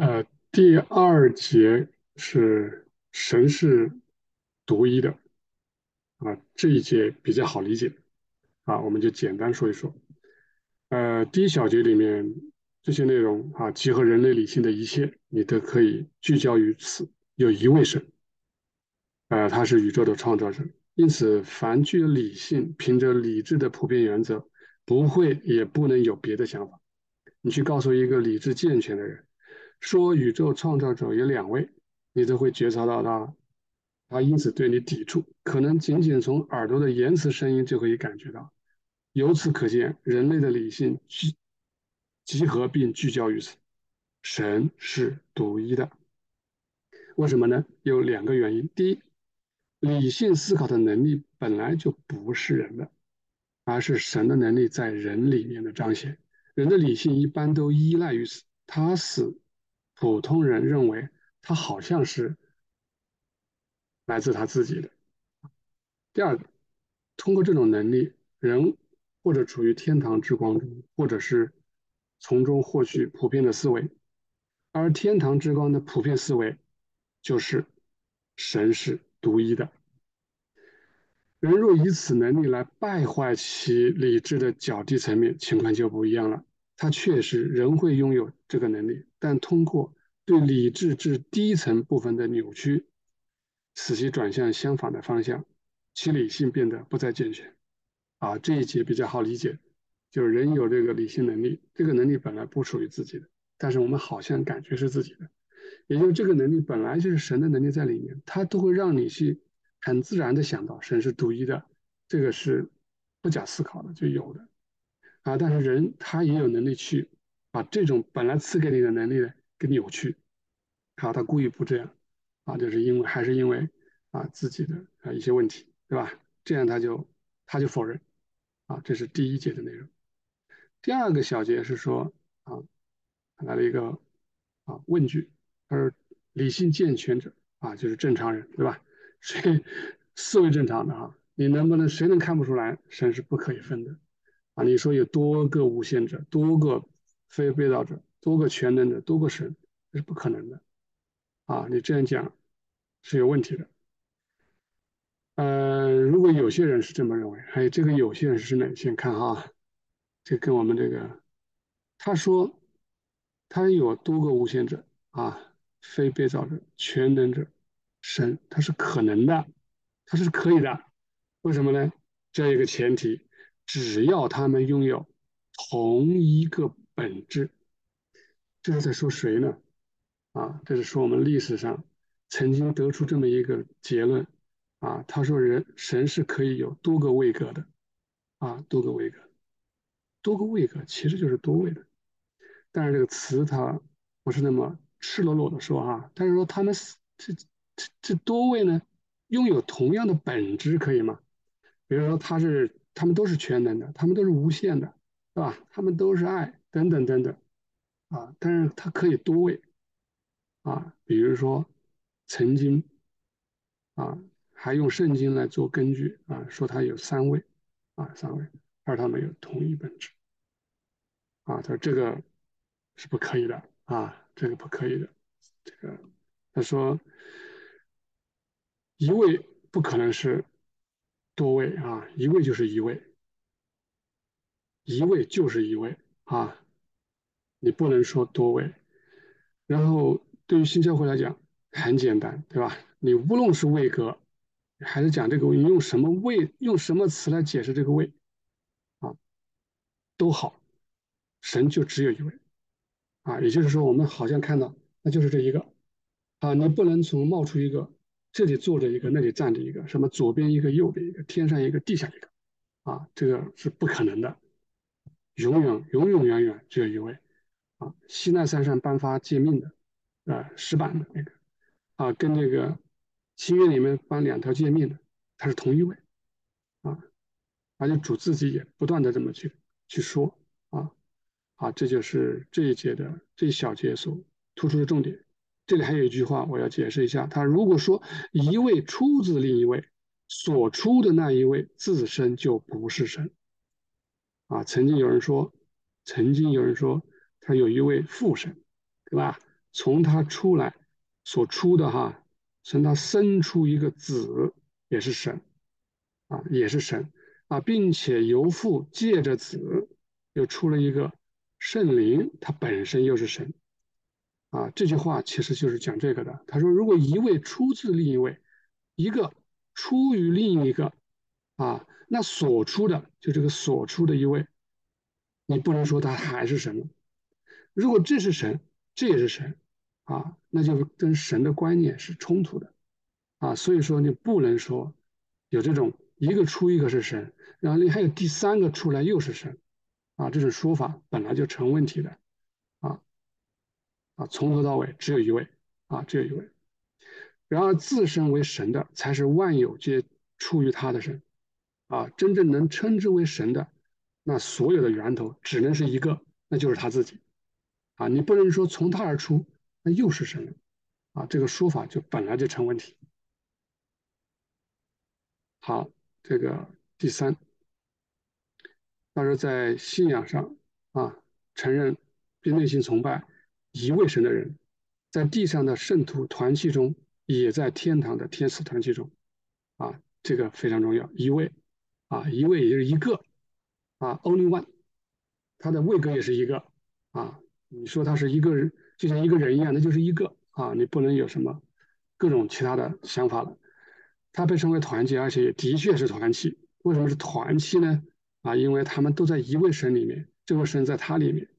呃，第二节是神是独一的啊，这一节比较好理解啊，我们就简单说一说。呃，第一小节里面这些内容啊，集合人类理性的一切，你都可以聚焦于此，有一位神，呃，他是宇宙的创造者，因此凡具有理性、凭着理智的普遍原则，不会也不能有别的想法。你去告诉一个理智健全的人。说宇宙创造者有两位，你都会觉察到他，他因此对你抵触，可能仅仅从耳朵的言辞声音就可以感觉到。由此可见，人类的理性集集合并聚焦于此，神是独一的。为什么呢？有两个原因。第一，理性思考的能力本来就不是人的，而是神的能力在人里面的彰显。人的理性一般都依赖于此，他使普通人认为他好像是来自他自己的。第二个，通过这种能力，人或者处于天堂之光中，或者是从中获取普遍的思维，而天堂之光的普遍思维就是神是独一的。人若以此能力来败坏其理智的较低层面，情况就不一样了。他确实仍会拥有这个能力，但通过对理智至低层部分的扭曲，使其转向相反的方向，其理性变得不再健全。啊，这一节比较好理解，就是人有这个理性能力，这个能力本来不属于自己的，但是我们好像感觉是自己的，也就是这个能力本来就是神的能力在里面，它都会让你去很自然的想到神是独一的，这个是不假思考的就有的。啊，但是人他也有能力去把这种本来赐给你的能力呢给扭曲，啊，他故意不这样，啊，就是因为还是因为啊自己的啊一些问题，对吧？这样他就他就否认，啊，这是第一节的内容。第二个小节是说啊来了一个啊问句，他说理性健全者啊就是正常人，对吧？谁思维正常的啊，你能不能谁能看不出来神是不可以分的？你说有多个无限者，多个非被造者，多个全能者，多个神，这是不可能的。啊，你这样讲是有问题的。呃，如果有些人是这么认为，还有这个有些人是哪些？看哈，这跟我们这个，他说他有多个无限者啊，非被造者，全能者，神，他是可能的，他是可以的。为什么呢？这样一个前提。只要他们拥有同一个本质，这是在说谁呢？啊，这是说我们历史上曾经得出这么一个结论啊。他说人神是可以有多个位格的啊，多个位格，多个位格其实就是多位的。但是这个词它不是那么赤裸裸的说哈，但是说他们这这这多位呢，拥有同样的本质可以吗？比如说他是。他们都是全能的，他们都是无限的，是吧？他们都是爱，等等等等，啊！但是它可以多位，啊，比如说曾经，啊，还用圣经来做根据，啊，说它有三位，啊，三位，而他们有同一本质，啊，他说这个是不可以的，啊，这个不可以的，这个他说一位不可能是。多位啊，一位就是一位，一位就是一位啊，你不能说多位。然后对于新教会来讲，很简单，对吧？你无论是位格，还是讲这个位，用什么位，用什么词来解释这个位啊，都好，神就只有一位啊。也就是说，我们好像看到，那就是这一个啊，你不能从冒出一个。这里坐着一个，那里站着一个，什么左边一个，右边一个，天上一个，地下一个，啊，这个是不可能的，永远永永远远只有一位，啊，西奈山上颁发诫命的，啊，石板的那个，啊，跟这个新约里面颁两条诫命的，他是同一位，啊，而且主自己也不断的这么去去说，啊，啊，这就是这一节的这一小节所突出的重点。这里还有一句话，我要解释一下。他如果说一位出自另一位，所出的那一位自身就不是神。啊，曾经有人说，曾经有人说他有一位父神，对吧？从他出来所出的哈，从他生出一个子也是神啊，也是神啊，并且由父借着子又出了一个圣灵，他本身又是神啊。这句话其实就是讲这个的。他说，如果一位出自另一位，一个出于另一个啊，那所出的就这个所出的一位，你不能说他还是神了。如果这是神，这也是神，啊，那就跟神的观念是冲突的，啊，所以说你不能说有这种一个出一个是神，然后你还有第三个出来又是神，啊，这种说法本来就成问题的，啊，从头到尾只有一位，啊，只有一位，然而自身为神的才是万有皆出于他的神，啊，真正能称之为神的，那所有的源头只能是一个，那就是他自己。啊，你不能说从他而出，那又是神啊？这个说法就本来就成问题。好，这个第三，他说在信仰上啊，承认并内心崇拜一位神的人，在地上的圣徒团契中，也在天堂的天使团契中，啊，这个非常重要。一位啊，一位也就是一个啊，only one，他的位格也是一个啊。你说他是一个人，就像一个人一样，那就是一个啊，你不能有什么各种其他的想法了。他被称为团契，而且也的确是团契。为什么是团契呢？啊，因为他们都在一位神里面，这位神在他里面，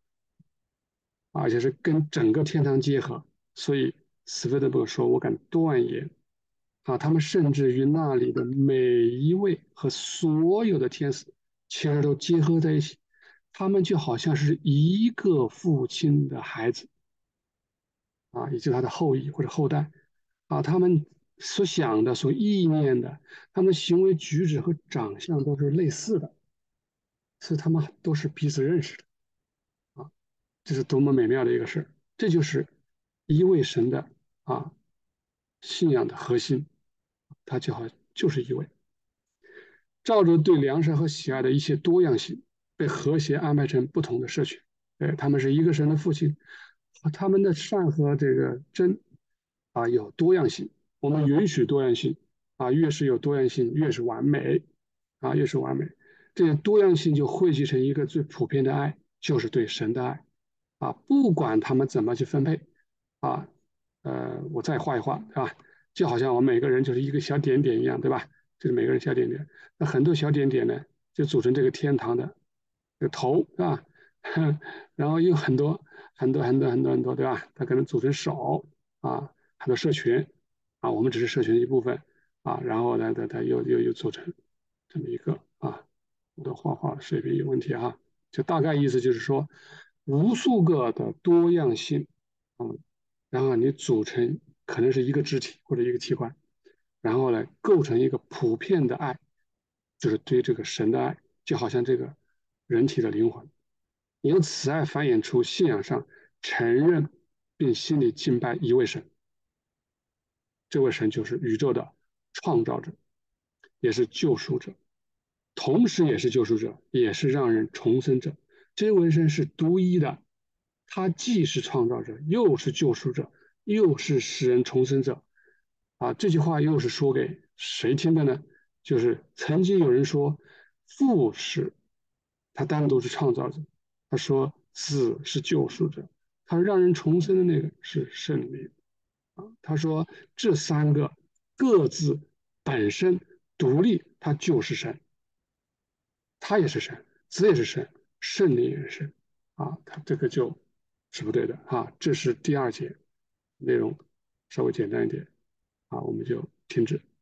而且是跟整个天堂结合。所以斯菲德伯说：“我敢断言，啊，他们甚至于那里的每一位和所有的天使，其实都结合在一起。”他们就好像是一个父亲的孩子，啊，以及他的后裔或者后代，啊，他们所想的、所意念的，他们行为举止和长相都是类似的，所以他们都是彼此认识的，这是多么美妙的一个事儿！这就是一位神的啊信仰的核心，他就好就是一位，照着对良善和喜爱的一切多样性。被和谐安排成不同的社群，哎，他们是一个神的父亲，他们的善和这个真啊有多样性，我们允许多样性啊，越是有多样性越是完美啊，越是完美，这些多样性就汇集成一个最普遍的爱，就是对神的爱啊，不管他们怎么去分配啊，呃，我再画一画，对吧？就好像我们每个人就是一个小点点一样，对吧？就是每个人小点点，那很多小点点呢，就组成这个天堂的这。个头是吧？然后有很多很多很多很多很多，对吧？它可能组成手啊，很多社群啊，我们只是社群一部分啊。然后呢，它它又又又组成这么一个啊，我的画画水平有问题哈。就大概意思就是说，无数个的多样性啊，然后你组成可能是一个肢体或者一个器官，然后呢构成一个普遍的爱，就是对这个神的爱，就好像这个。人体的灵魂，由此爱繁衍出信仰上承认并心里敬拜一位神，这位神就是宇宙的创造者，也是救赎者，同时也是救赎者，也是让人重生者。这位神是独一的，他既是创造者，又是救赎者，又是使人重生者。啊，这句话又是说给谁听的呢？就是曾经有人说父是。他单独是创造者，他说子是救赎者，他让人重生的那个是圣灵，啊，他说这三个各自本身独立，他就是神，他也是神，子也是神，圣灵也是，啊，他这个就是不对的啊，这是第二节内容，稍微简单一点，啊，我们就停止。